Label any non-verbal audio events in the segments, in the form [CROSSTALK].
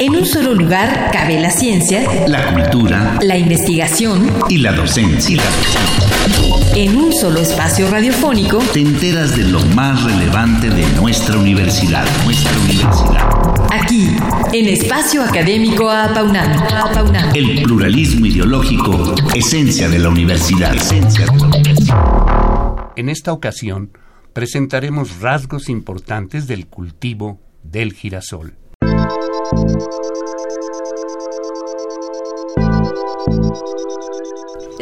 En un solo lugar cabe la ciencia, la cultura, la investigación y la docencia. En un solo espacio radiofónico te enteras de lo más relevante de nuestra universidad, nuestra universidad. Aquí, en Espacio Académico Apaunam. El pluralismo ideológico, esencia de la universidad. Esencia de la universidad. En esta ocasión presentaremos rasgos importantes del cultivo del girasol.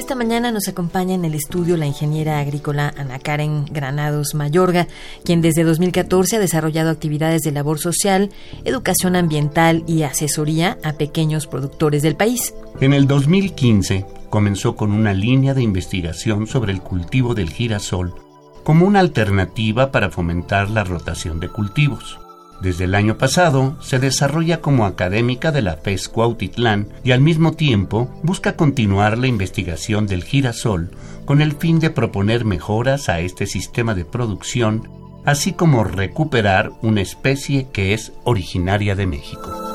Esta mañana nos acompaña en el estudio la ingeniera agrícola Ana Karen Granados Mayorga, quien desde 2014 ha desarrollado actividades de labor social, educación ambiental y asesoría a pequeños productores del país. En el 2015 comenzó con una línea de investigación sobre el cultivo del girasol como una alternativa para fomentar la rotación de cultivos. Desde el año pasado se desarrolla como académica de la FES Cuautitlán y al mismo tiempo busca continuar la investigación del girasol con el fin de proponer mejoras a este sistema de producción, así como recuperar una especie que es originaria de México.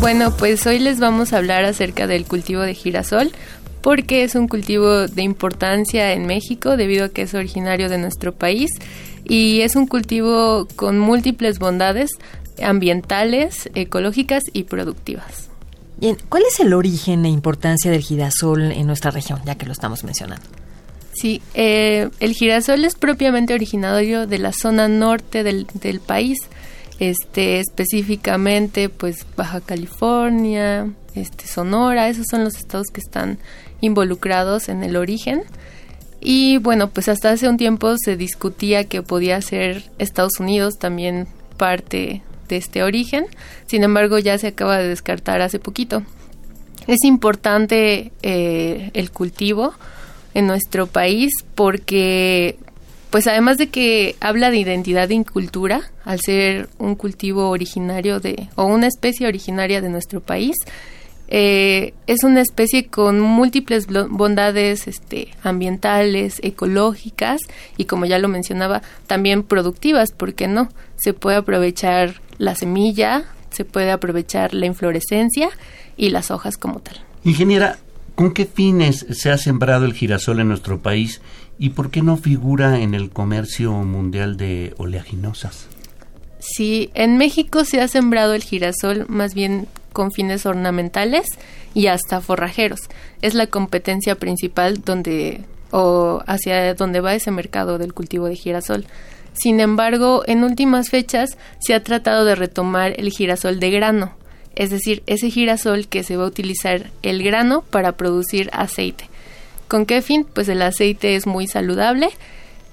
Bueno, pues hoy les vamos a hablar acerca del cultivo de girasol, porque es un cultivo de importancia en México debido a que es originario de nuestro país y es un cultivo con múltiples bondades ambientales, ecológicas y productivas. Bien, ¿cuál es el origen e importancia del girasol en nuestra región, ya que lo estamos mencionando? Sí, eh, el girasol es propiamente originario de la zona norte del, del país, este, específicamente pues Baja California, este, Sonora, esos son los estados que están involucrados en el origen. Y bueno, pues hasta hace un tiempo se discutía que podía ser Estados Unidos también parte de este origen, sin embargo ya se acaba de descartar hace poquito. Es importante eh, el cultivo en nuestro país porque pues además de que habla de identidad y cultura, al ser un cultivo originario de, o una especie originaria de nuestro país, eh, es una especie con múltiples bondades este, ambientales, ecológicas y como ya lo mencionaba, también productivas, porque no? Se puede aprovechar la semilla, se puede aprovechar la inflorescencia y las hojas como tal. Ingeniera, ¿con qué fines se ha sembrado el girasol en nuestro país y por qué no figura en el comercio mundial de oleaginosas? Sí, en México se ha sembrado el girasol más bien con fines ornamentales y hasta forrajeros. Es la competencia principal donde o hacia donde va ese mercado del cultivo de girasol. Sin embargo, en últimas fechas se ha tratado de retomar el girasol de grano, es decir, ese girasol que se va a utilizar el grano para producir aceite. ¿Con qué fin? Pues el aceite es muy saludable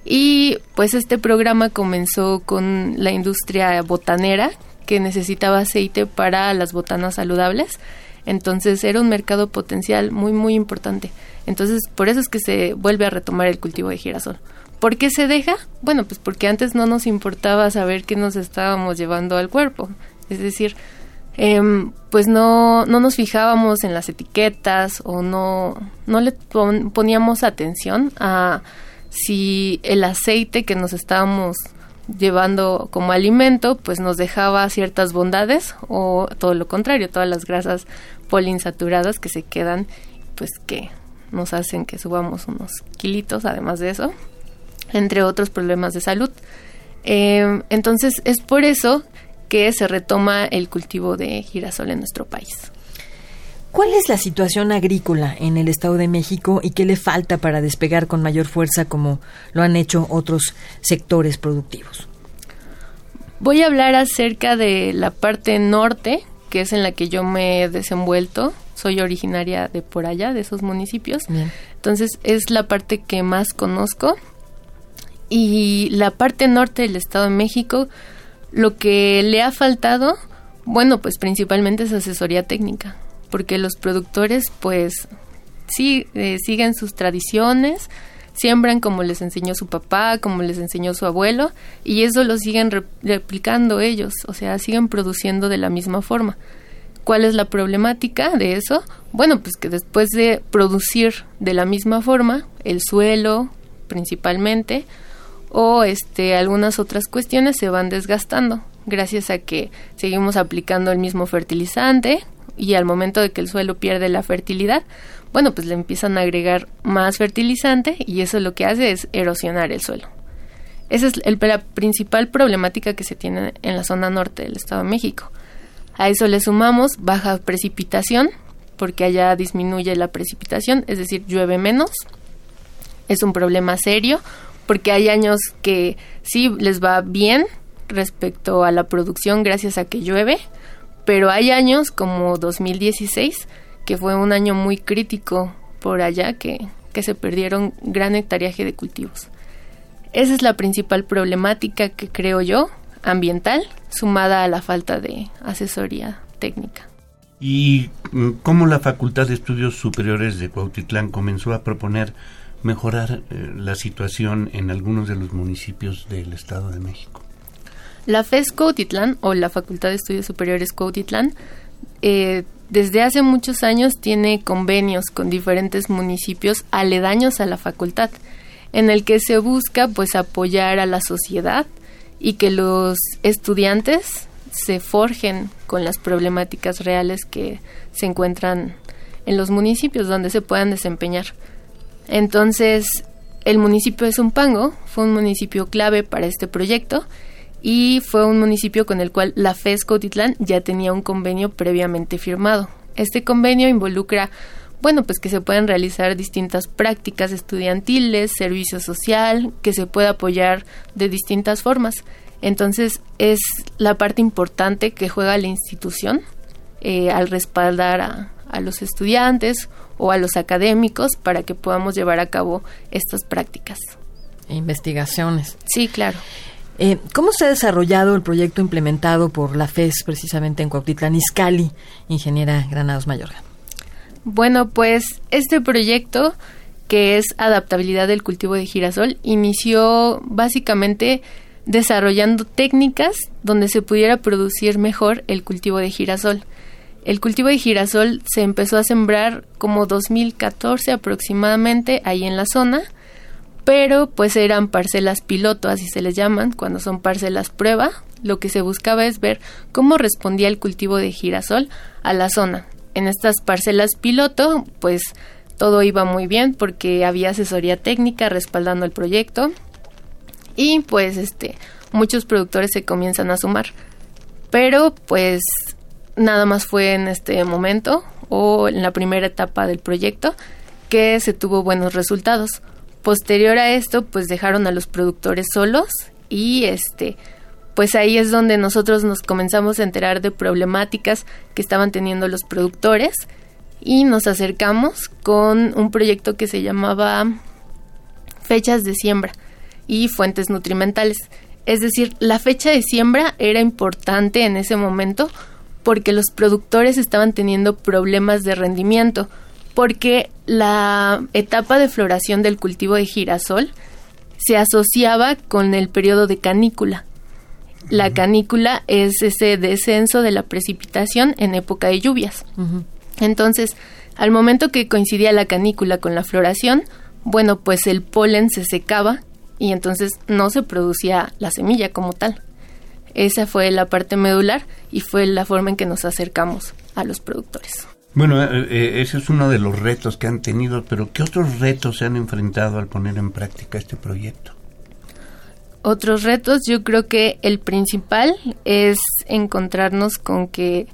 y pues este programa comenzó con la industria botanera que necesitaba aceite para las botanas saludables. Entonces era un mercado potencial muy, muy importante. Entonces por eso es que se vuelve a retomar el cultivo de girasol. ¿Por qué se deja? Bueno, pues porque antes no nos importaba saber qué nos estábamos llevando al cuerpo. Es decir, em, pues no, no nos fijábamos en las etiquetas o no, no le poníamos atención a si el aceite que nos estábamos llevando como alimento, pues nos dejaba ciertas bondades o todo lo contrario, todas las grasas poliinsaturadas que se quedan, pues que nos hacen que subamos unos kilitos, además de eso, entre otros problemas de salud. Eh, entonces es por eso que se retoma el cultivo de girasol en nuestro país. ¿Cuál es la situación agrícola en el Estado de México y qué le falta para despegar con mayor fuerza como lo han hecho otros sectores productivos? Voy a hablar acerca de la parte norte, que es en la que yo me he desenvuelto. Soy originaria de por allá, de esos municipios. Entonces es la parte que más conozco. Y la parte norte del Estado de México, lo que le ha faltado, bueno, pues principalmente es asesoría técnica porque los productores pues sí eh, siguen sus tradiciones, siembran como les enseñó su papá, como les enseñó su abuelo, y eso lo siguen replicando ellos, o sea, siguen produciendo de la misma forma. ¿Cuál es la problemática de eso? Bueno, pues que después de producir de la misma forma, el suelo principalmente, o este algunas otras cuestiones se van desgastando gracias a que seguimos aplicando el mismo fertilizante y al momento de que el suelo pierde la fertilidad, bueno, pues le empiezan a agregar más fertilizante y eso lo que hace es erosionar el suelo. Esa es la principal problemática que se tiene en la zona norte del Estado de México. A eso le sumamos baja precipitación, porque allá disminuye la precipitación, es decir, llueve menos. Es un problema serio, porque hay años que sí les va bien respecto a la producción gracias a que llueve, pero hay años como 2016, que fue un año muy crítico por allá, que, que se perdieron gran hectareaje de cultivos. Esa es la principal problemática que creo yo, ambiental, sumada a la falta de asesoría técnica. ¿Y mm, cómo la Facultad de Estudios Superiores de Cuautitlán comenzó a proponer mejorar eh, la situación en algunos de los municipios del Estado de México? La FES Cuautitlán, o la Facultad de Estudios Superiores Cuautitlán, eh, desde hace muchos años tiene convenios con diferentes municipios aledaños a la facultad, en el que se busca pues apoyar a la sociedad y que los estudiantes se forjen con las problemáticas reales que se encuentran en los municipios donde se puedan desempeñar. Entonces, el municipio de Zumpango fue un municipio clave para este proyecto y fue un municipio con el cual la FES Cotitlán ya tenía un convenio previamente firmado. Este convenio involucra, bueno, pues que se puedan realizar distintas prácticas estudiantiles, servicio social, que se pueda apoyar de distintas formas. Entonces es la parte importante que juega la institución eh, al respaldar a, a los estudiantes o a los académicos para que podamos llevar a cabo estas prácticas. E investigaciones. Sí, claro. Eh, ¿Cómo se ha desarrollado el proyecto implementado por la FES precisamente en Cuautitlán Izcalli, ingeniera Granados Mayorga? Bueno, pues este proyecto que es adaptabilidad del cultivo de girasol inició básicamente desarrollando técnicas donde se pudiera producir mejor el cultivo de girasol. El cultivo de girasol se empezó a sembrar como 2014 aproximadamente ahí en la zona pero pues eran parcelas piloto, así se les llaman, cuando son parcelas prueba. Lo que se buscaba es ver cómo respondía el cultivo de girasol a la zona. En estas parcelas piloto, pues todo iba muy bien porque había asesoría técnica respaldando el proyecto y pues este muchos productores se comienzan a sumar. Pero pues nada más fue en este momento o en la primera etapa del proyecto que se tuvo buenos resultados. Posterior a esto, pues dejaron a los productores solos y este pues ahí es donde nosotros nos comenzamos a enterar de problemáticas que estaban teniendo los productores y nos acercamos con un proyecto que se llamaba fechas de siembra y fuentes nutrimentales. Es decir, la fecha de siembra era importante en ese momento porque los productores estaban teniendo problemas de rendimiento porque la etapa de floración del cultivo de girasol se asociaba con el periodo de canícula. La canícula es ese descenso de la precipitación en época de lluvias. Entonces, al momento que coincidía la canícula con la floración, bueno, pues el polen se secaba y entonces no se producía la semilla como tal. Esa fue la parte medular y fue la forma en que nos acercamos a los productores. Bueno, eh, eh, ese es uno de los retos que han tenido, pero ¿qué otros retos se han enfrentado al poner en práctica este proyecto? Otros retos, yo creo que el principal es encontrarnos con que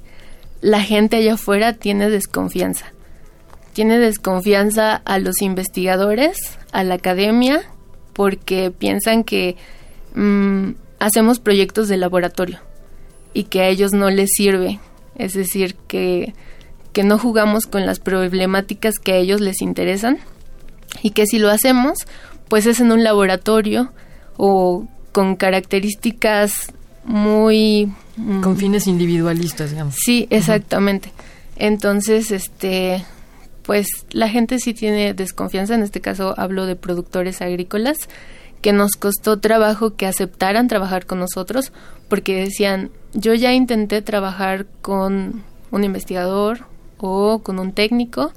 la gente allá afuera tiene desconfianza. Tiene desconfianza a los investigadores, a la academia, porque piensan que mm, hacemos proyectos de laboratorio y que a ellos no les sirve. Es decir, que que no jugamos con las problemáticas que a ellos les interesan y que si lo hacemos, pues es en un laboratorio o con características muy... Mm, con fines individualistas, digamos. Sí, exactamente. Entonces, este, pues la gente sí tiene desconfianza, en este caso hablo de productores agrícolas, que nos costó trabajo que aceptaran trabajar con nosotros, porque decían, yo ya intenté trabajar con un investigador, o con un técnico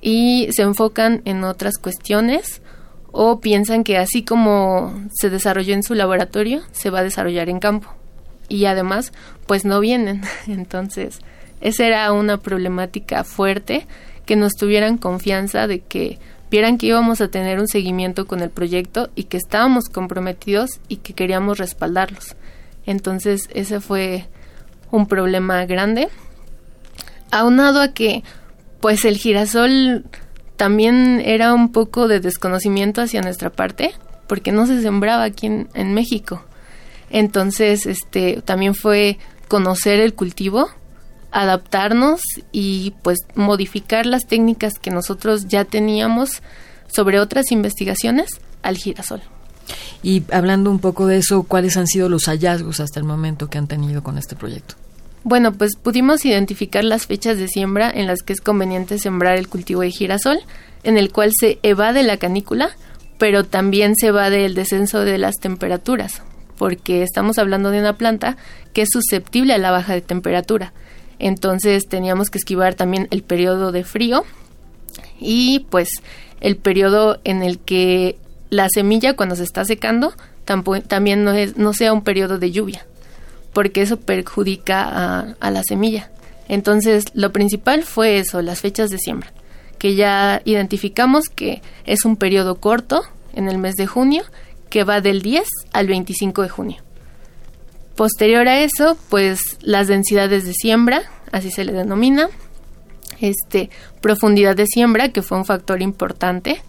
y se enfocan en otras cuestiones o piensan que así como se desarrolló en su laboratorio, se va a desarrollar en campo. Y además, pues no vienen. [LAUGHS] Entonces, esa era una problemática fuerte, que nos tuvieran confianza de que vieran que íbamos a tener un seguimiento con el proyecto y que estábamos comprometidos y que queríamos respaldarlos. Entonces, ese fue un problema grande. Aunado a que, pues el girasol también era un poco de desconocimiento hacia nuestra parte, porque no se sembraba aquí en, México. Entonces, este, también fue conocer el cultivo, adaptarnos y pues modificar las técnicas que nosotros ya teníamos sobre otras investigaciones al girasol. Y hablando un poco de eso, ¿cuáles han sido los hallazgos hasta el momento que han tenido con este proyecto? Bueno, pues pudimos identificar las fechas de siembra en las que es conveniente sembrar el cultivo de girasol, en el cual se evade la canícula, pero también se evade el descenso de las temperaturas, porque estamos hablando de una planta que es susceptible a la baja de temperatura. Entonces teníamos que esquivar también el periodo de frío y pues el periodo en el que la semilla cuando se está secando también no, es, no sea un periodo de lluvia porque eso perjudica a, la semilla. Entonces, lo principal fue eso, las fechas de siembra, que ya identificamos que es un periodo corto en el mes de junio, que va del 10 al 25 de junio. Posterior a eso, pues las densidades de siembra, así se le denomina, este, profundidad de siembra, que fue un factor importante,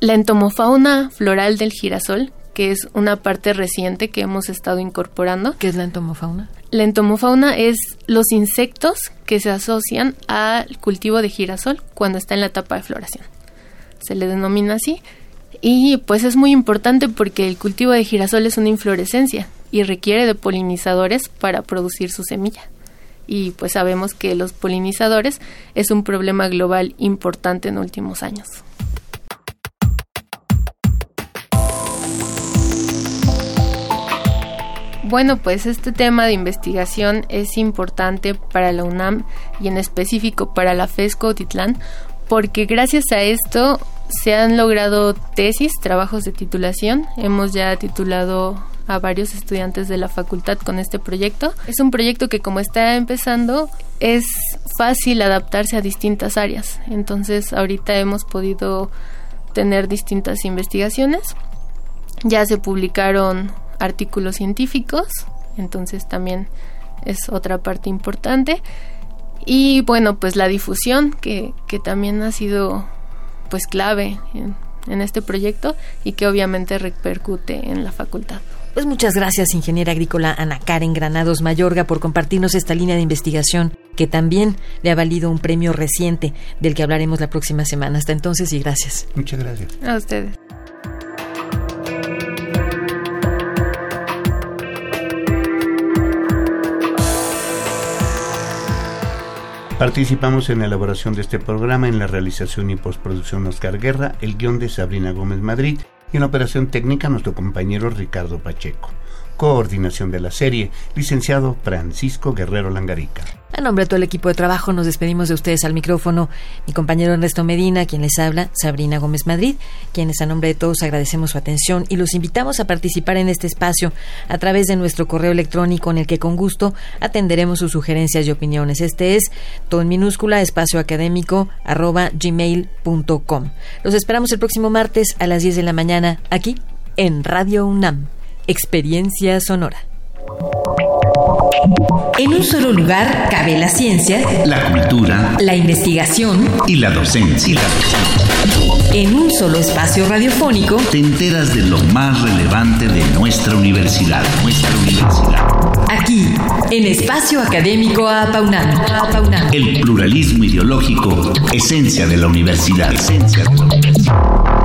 la entomofauna floral del girasol, que es una parte reciente que hemos estado incorporando. ¿Qué es la entomofauna? La entomofauna es los insectos que se asocian al cultivo de girasol cuando está en la etapa de floración. Se le denomina así. Y pues es muy importante porque el cultivo de girasol es una inflorescencia y requiere de polinizadores para producir su semilla. Y pues sabemos que los polinizadores es un problema global importante en últimos años. Bueno, pues este tema de investigación es importante para la UNAM y en específico para la FESCO Titlán, porque gracias a esto se han logrado tesis, trabajos de titulación. Hemos ya titulado a varios estudiantes de la facultad con este proyecto. Es un proyecto que como está empezando es fácil adaptarse a distintas áreas. Entonces ahorita hemos podido tener distintas investigaciones. Ya se publicaron artículos científicos, entonces también es otra parte importante. Y bueno, pues la difusión, que, que también ha sido pues clave en, en este proyecto y que obviamente repercute en la facultad. Pues muchas gracias, ingeniera agrícola Ana Karen Granados Mayorga, por compartirnos esta línea de investigación que también le ha valido un premio reciente del que hablaremos la próxima semana. Hasta entonces y gracias. Muchas gracias. A ustedes. Participamos en la elaboración de este programa, en la realización y postproducción Oscar Guerra, el guion de Sabrina Gómez Madrid y en operación técnica nuestro compañero Ricardo Pacheco. Coordinación de la serie, licenciado Francisco Guerrero Langarica. Nombre de todo el equipo de trabajo nos despedimos de ustedes al micrófono, mi compañero Ernesto Medina, quien les habla, Sabrina Gómez Madrid, quienes a nombre de todos agradecemos su atención y los invitamos a participar en este espacio a través de nuestro correo electrónico en el que con gusto atenderemos sus sugerencias y opiniones. Este es todo en minúscula espacio académico arroba gmail.com. Los esperamos el próximo martes a las 10 de la mañana aquí en Radio UNAM. Experiencia sonora. En un solo lugar cabe la ciencia, la cultura, la investigación y la docencia. En un solo espacio radiofónico te enteras de lo más relevante de nuestra universidad, nuestra universidad. Aquí, en Espacio Académico Apaunam. El pluralismo ideológico, esencia de la universidad. Esencia de la universidad.